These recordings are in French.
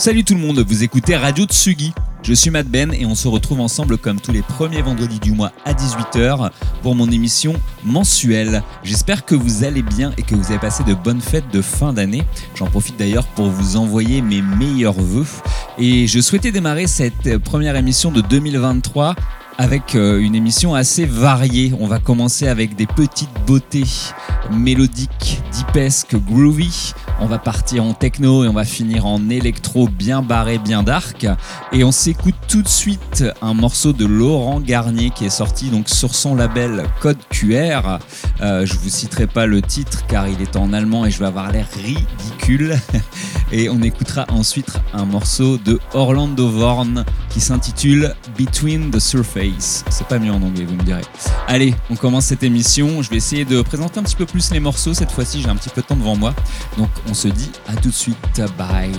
Salut tout le monde, vous écoutez Radio Tsugi. Je suis Matt Ben et on se retrouve ensemble comme tous les premiers vendredis du mois à 18h pour mon émission mensuelle. J'espère que vous allez bien et que vous avez passé de bonnes fêtes de fin d'année. J'en profite d'ailleurs pour vous envoyer mes meilleurs voeux. Et je souhaitais démarrer cette première émission de 2023 avec euh, une émission assez variée. On va commencer avec des petites beautés mélodiques, deepesque, groovy. On va partir en techno et on va finir en électro bien barré, bien dark. Et on s'écoute tout de suite un morceau de Laurent Garnier qui est sorti donc sur son label Code QR. Euh, je vous citerai pas le titre car il est en allemand et je vais avoir l'air ridicule. Et on écoutera ensuite un morceau de Orlando Vorn qui s'intitule Between the Surface. C'est pas mieux en anglais, vous me direz. Allez, on commence cette émission. Je vais essayer de présenter un petit peu plus les morceaux. Cette fois-ci, j'ai un petit peu de temps devant moi. Donc, on se dit à tout de suite. Bye.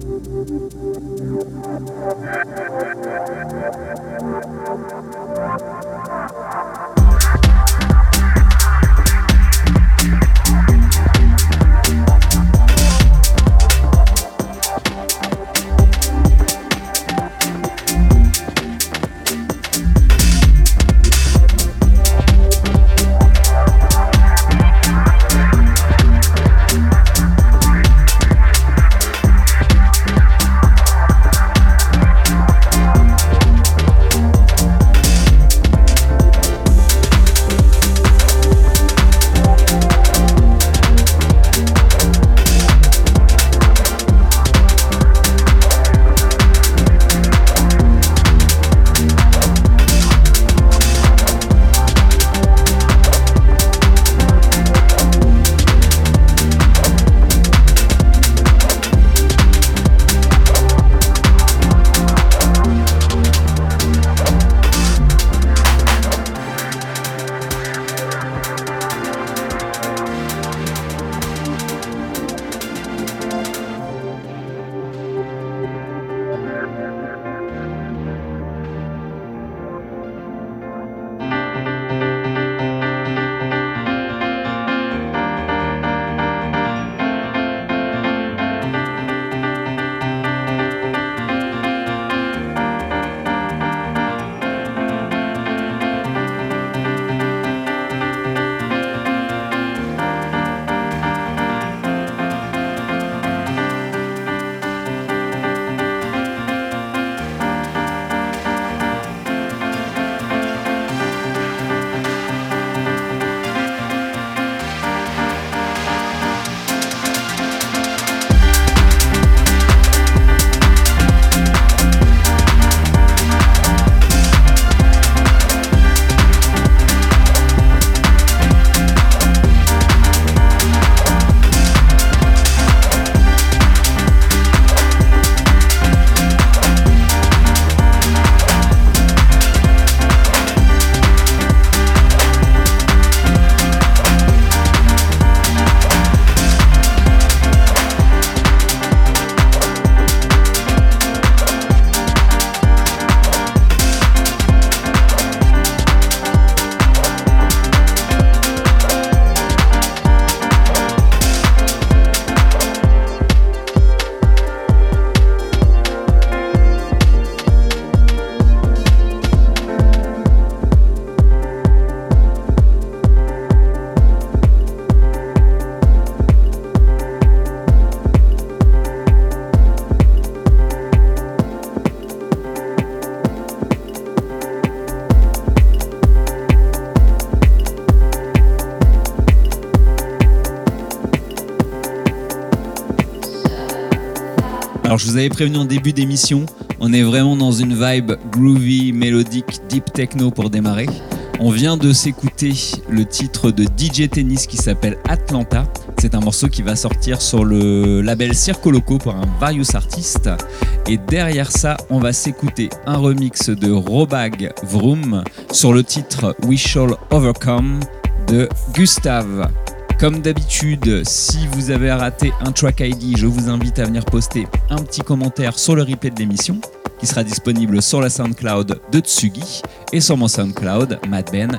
Thank you. vous avais prévenu en début d'émission, on est vraiment dans une vibe groovy, mélodique, deep techno pour démarrer. On vient de s'écouter le titre de DJ Tennis qui s'appelle Atlanta. C'est un morceau qui va sortir sur le label Circo Loco pour un Various Artist. Et derrière ça, on va s'écouter un remix de Robag Vroom sur le titre We Shall Overcome de Gustave. Comme d'habitude, si vous avez raté un track ID, je vous invite à venir poster un petit commentaire sur le replay de l'émission qui sera disponible sur la SoundCloud de Tsugi et sur mon SoundCloud, Madben,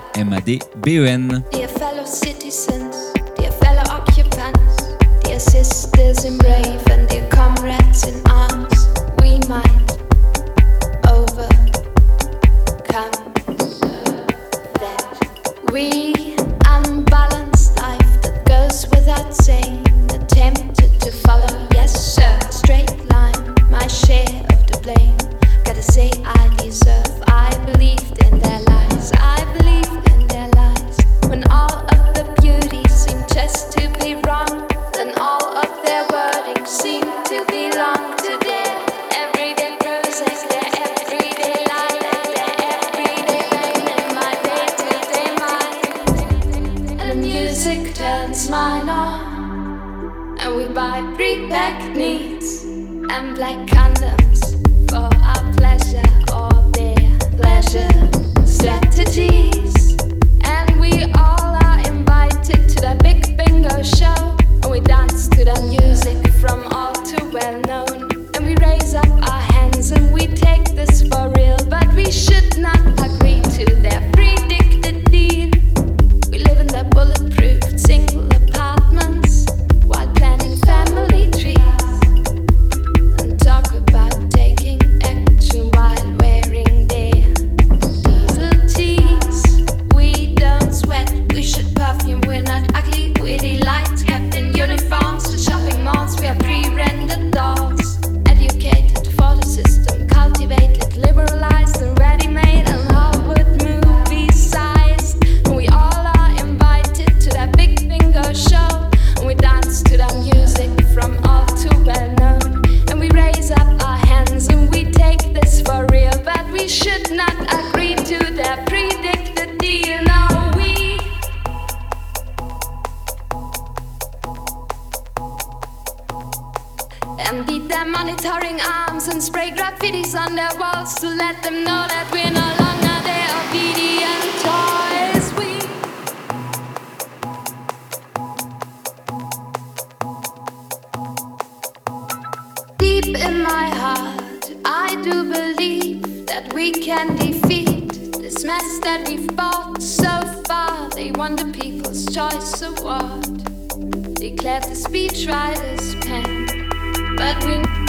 to believe that we can defeat this mess that we've so far. They won the People's Choice Award, declared the speechwriter's pen. But we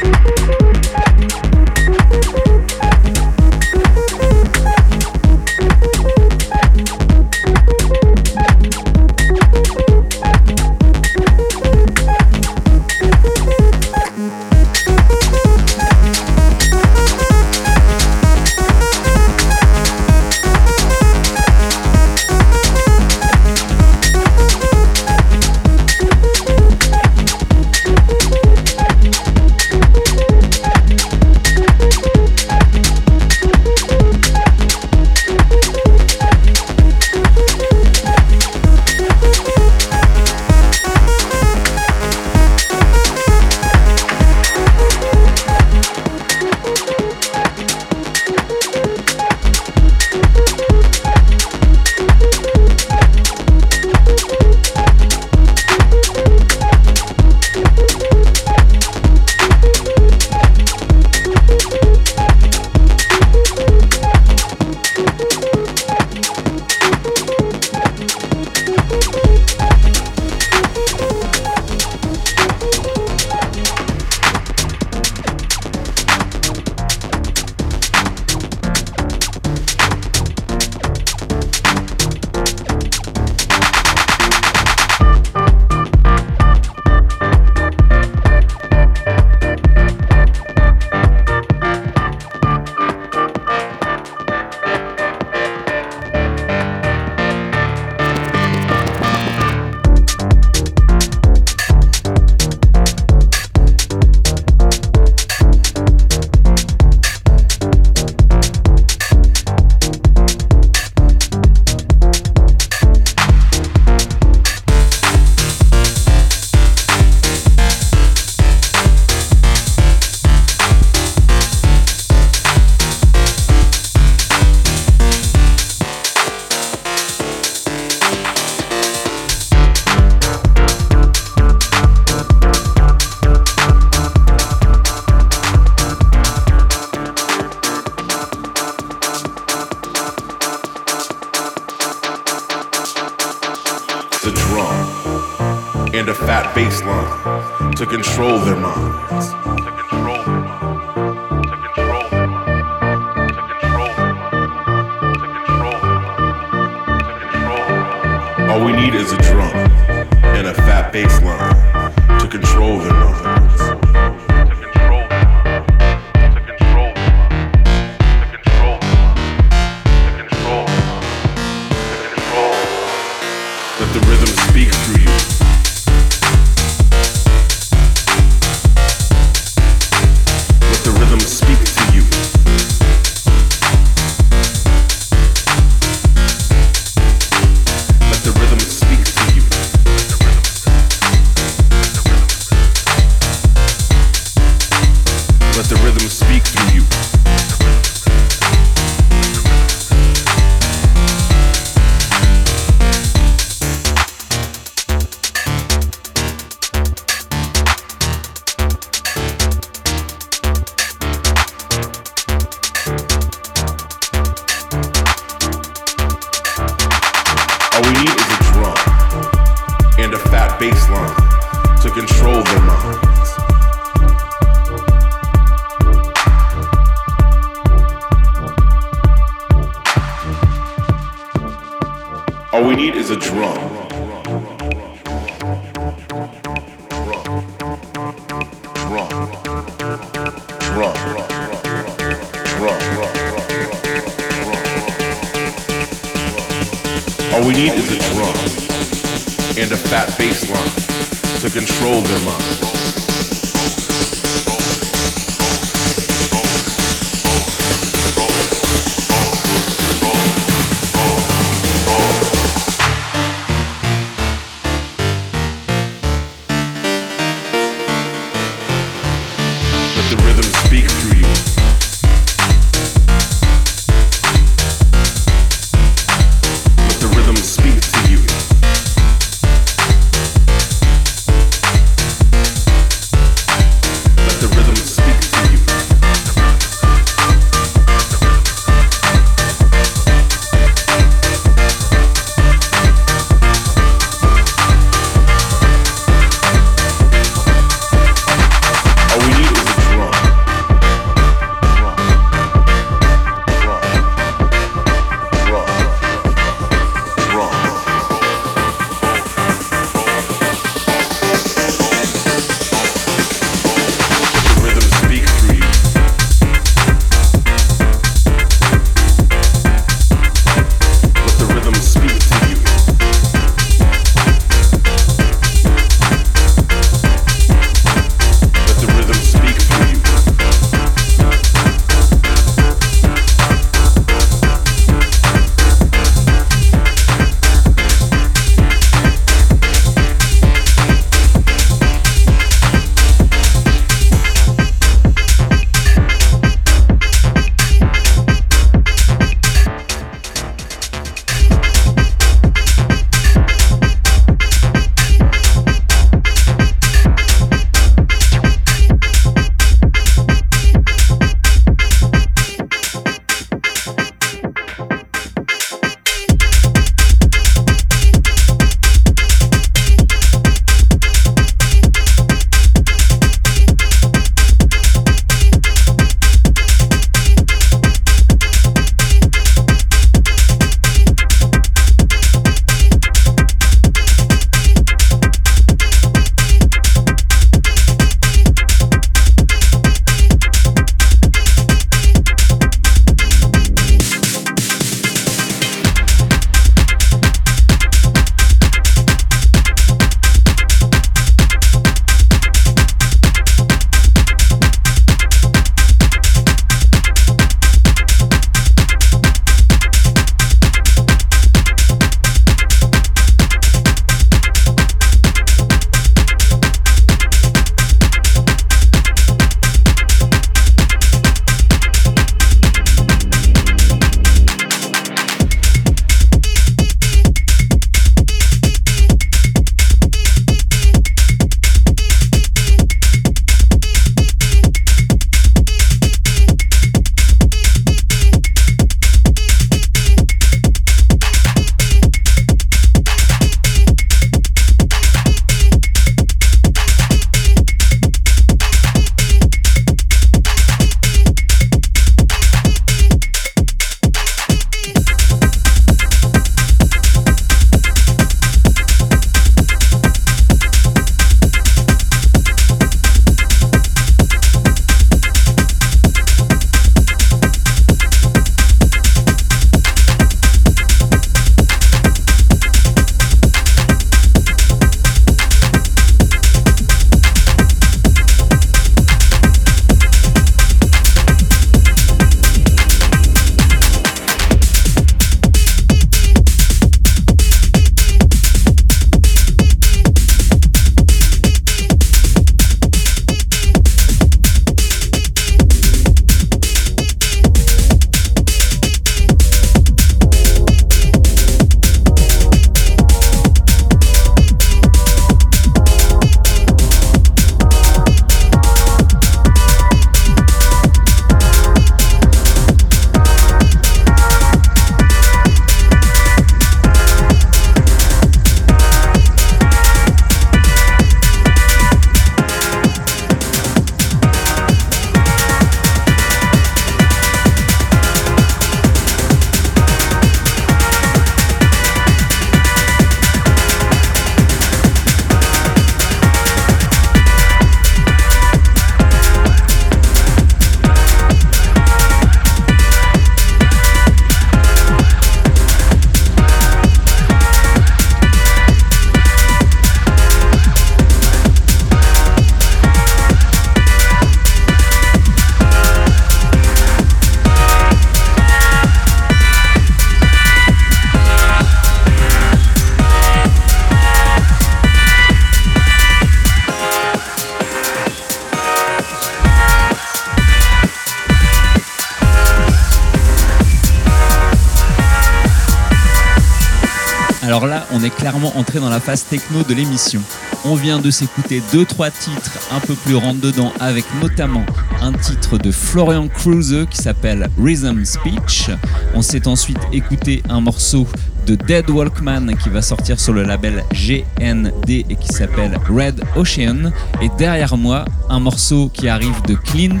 clairement entrer dans la phase techno de l'émission. On vient de s'écouter deux trois titres un peu plus rentre dedans avec notamment un titre de Florian Kruse qui s'appelle Rhythm Speech. On s'est ensuite écouté un morceau de Dead Walkman qui va sortir sur le label GND et qui s'appelle Red Ocean. Et derrière moi, un morceau qui arrive de Clint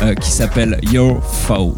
euh, qui s'appelle Your Fault.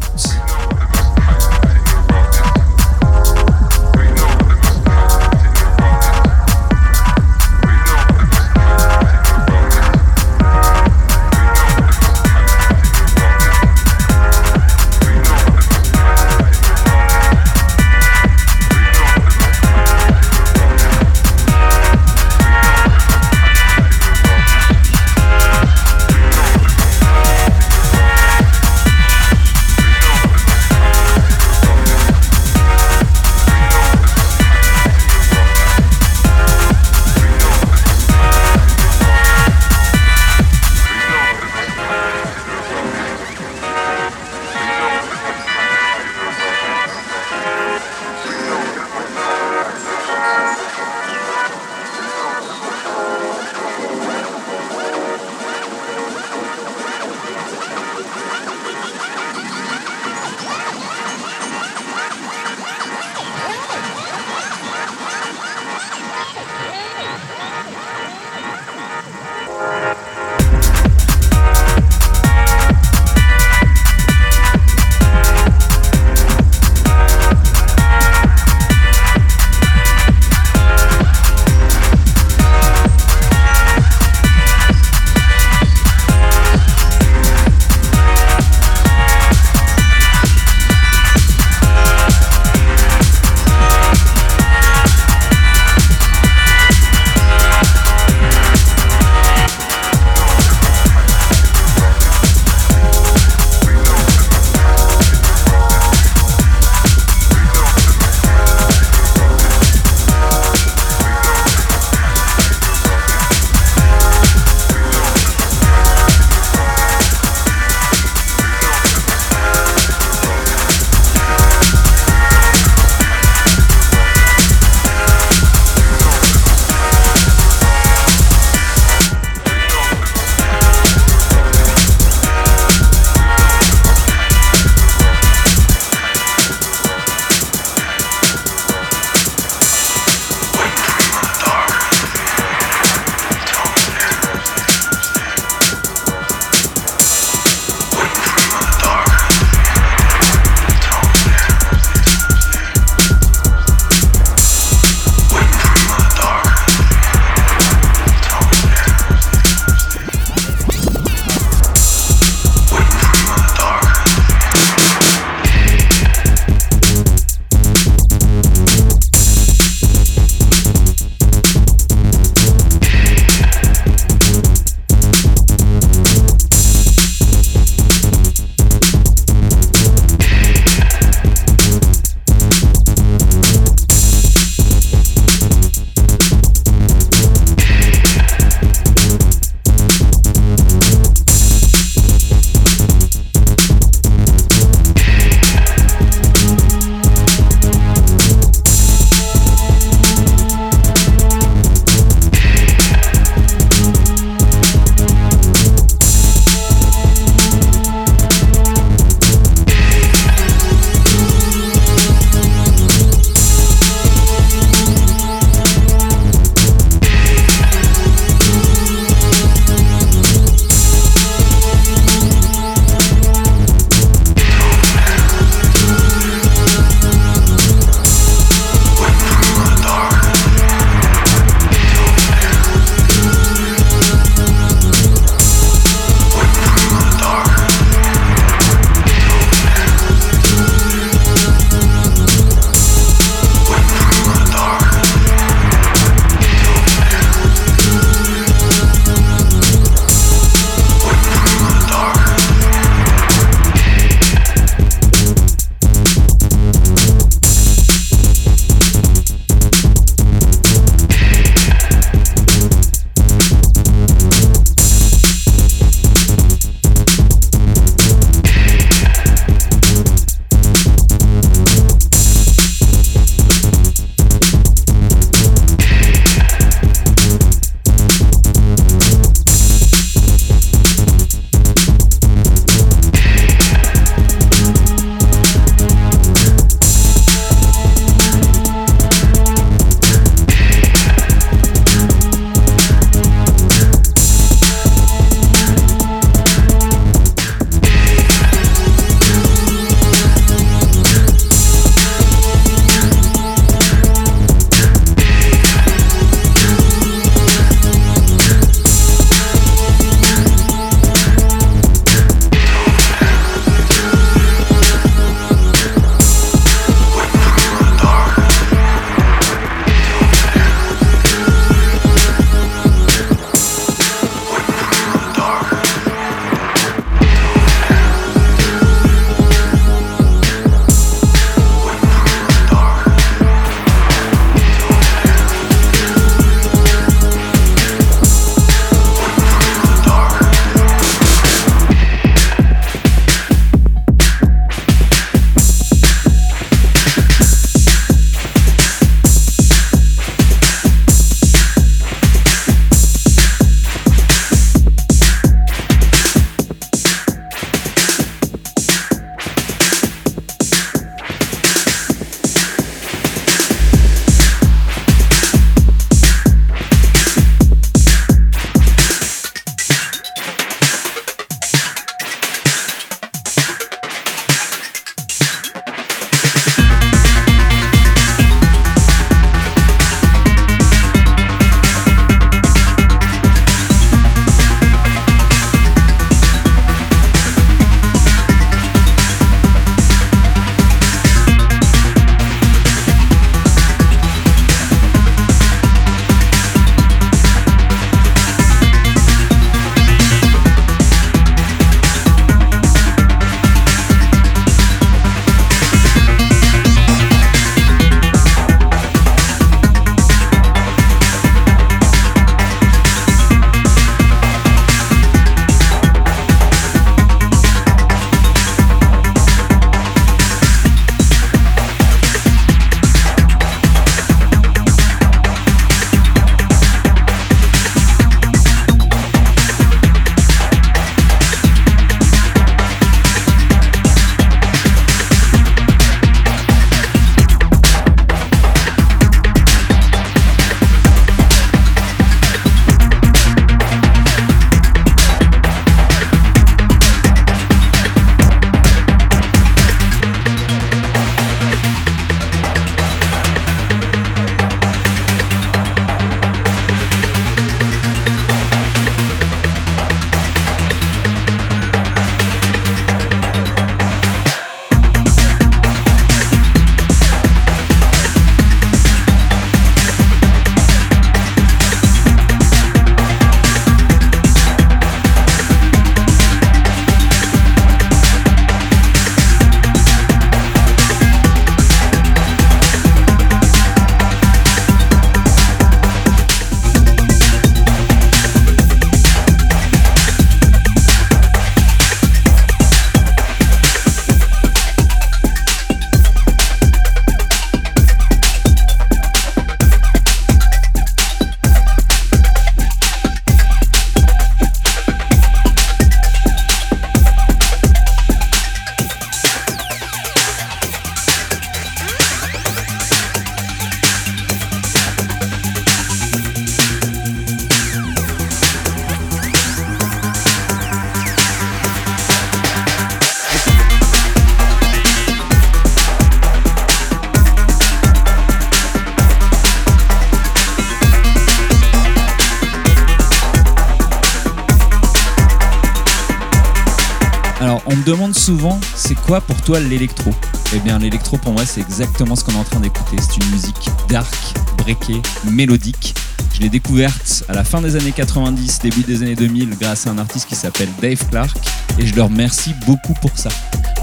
Souvent, c'est quoi pour toi l'électro? Eh bien, l'électro pour moi, c'est exactement ce qu'on est en train d'écouter. C'est une musique dark, breakée, mélodique. Je l'ai découverte à la fin des années 90, début des années 2000, grâce à un artiste qui s'appelle Dave Clark, et je leur remercie beaucoup pour ça.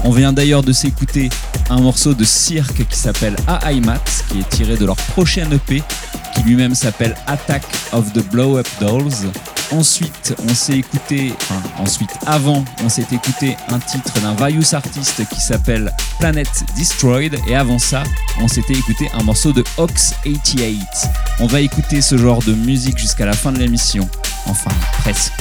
On vient d'ailleurs de s'écouter un morceau de cirque qui s'appelle AIMAT, qui est tiré de leur prochain EP, qui lui-même s'appelle Attack of the Blow Up Dolls. Ensuite, on s'est écouté, enfin, ensuite, avant, on s'est écouté un titre d'un Various artiste qui s'appelle Planet Destroyed. Et avant ça, on s'était écouté un morceau de Ox 88. On va écouter ce genre de musique jusqu'à la fin de l'émission. Enfin, presque.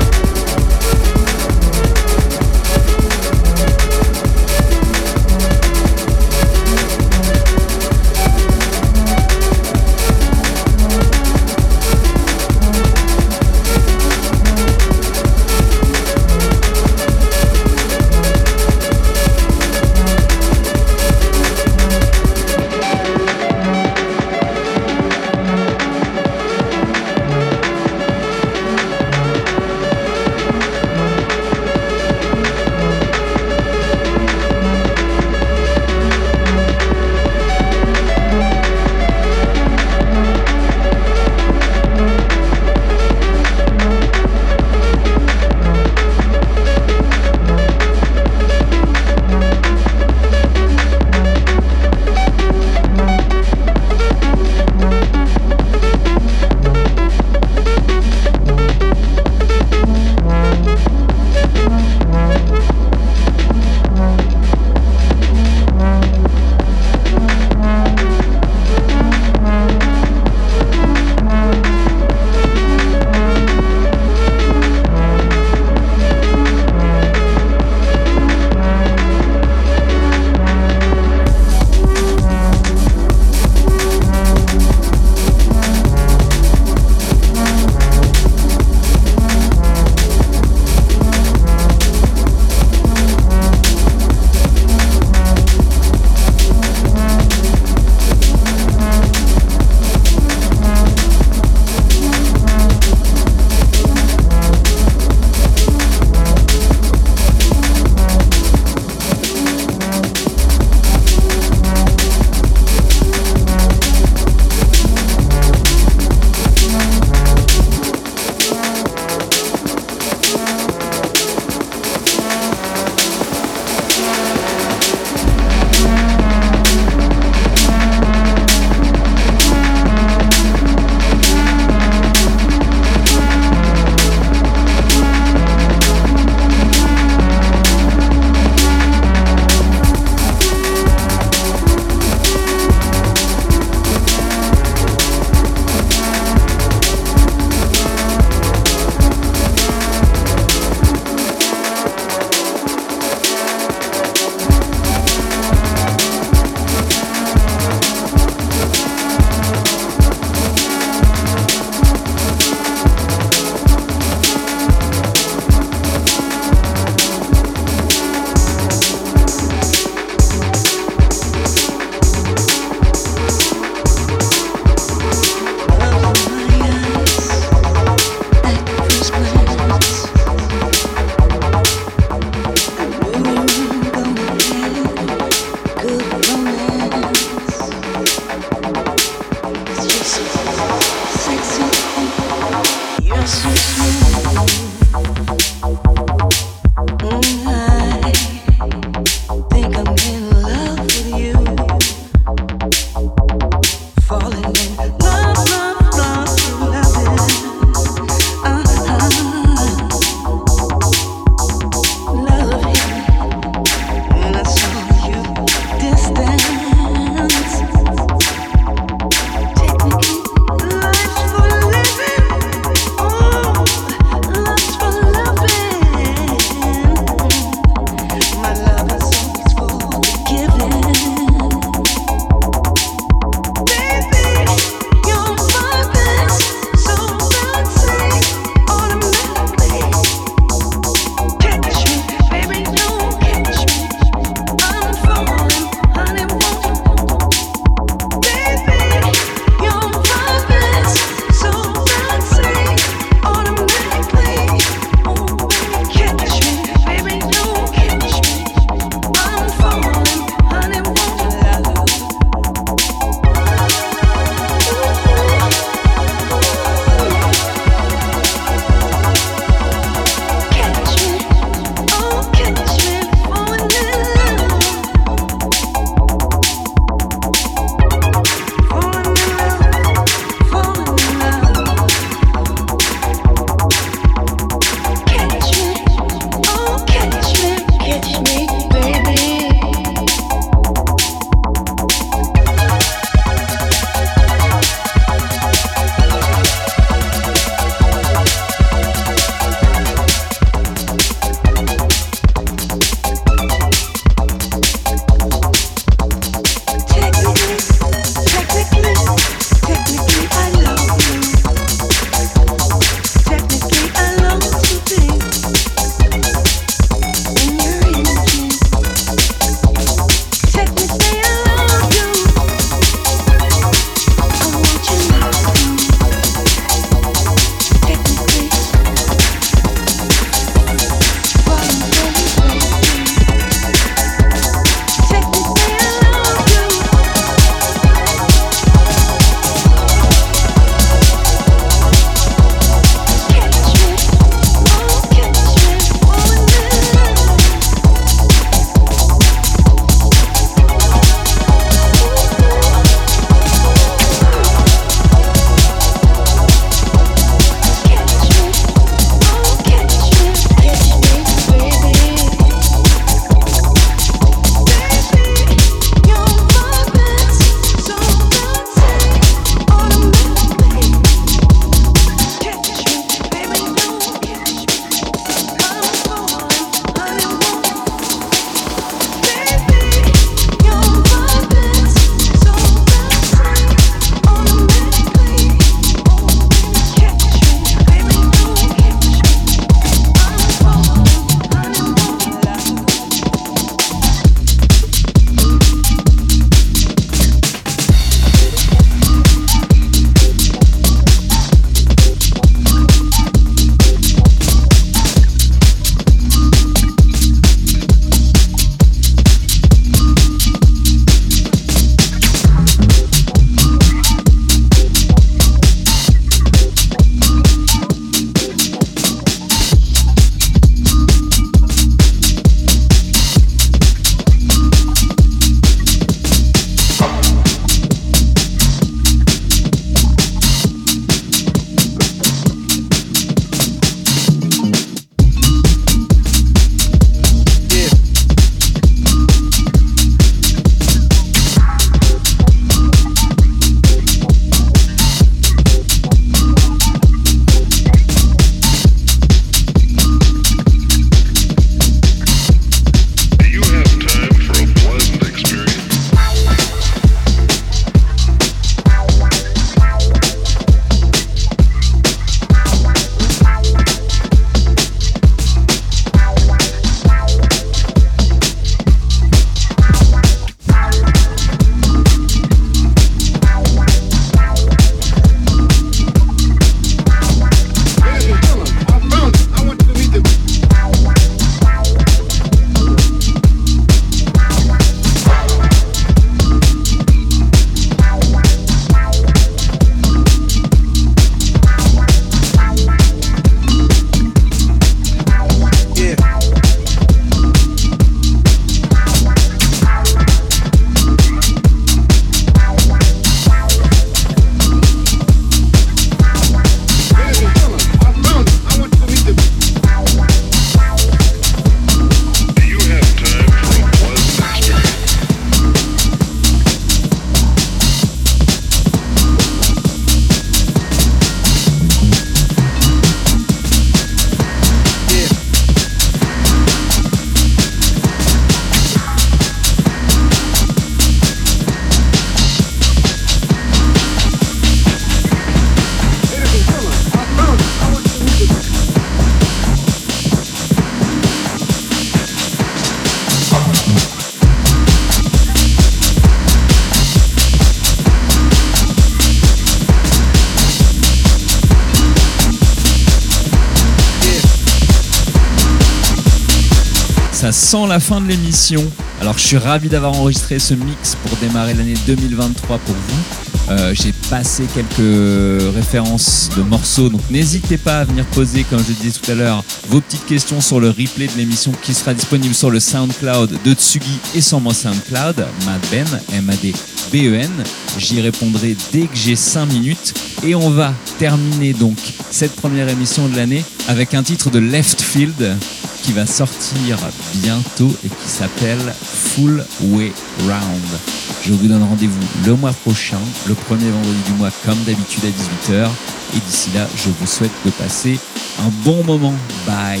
Ça sent la fin de l'émission. Alors je suis ravi d'avoir enregistré ce mix pour démarrer l'année 2023 pour vous. Euh, j'ai passé quelques références de morceaux, donc n'hésitez pas à venir poser, comme je le disais tout à l'heure, vos petites questions sur le replay de l'émission qui sera disponible sur le SoundCloud de Tsugi et sur mon SoundCloud, Madben, M-A-D. BEN, j'y répondrai dès que j'ai 5 minutes et on va terminer donc cette première émission de l'année avec un titre de Left Field qui va sortir bientôt et qui s'appelle Full Way Round. Je vous donne rendez-vous le mois prochain, le premier vendredi du mois comme d'habitude à 18h. Et d'ici là, je vous souhaite de passer un bon moment. Bye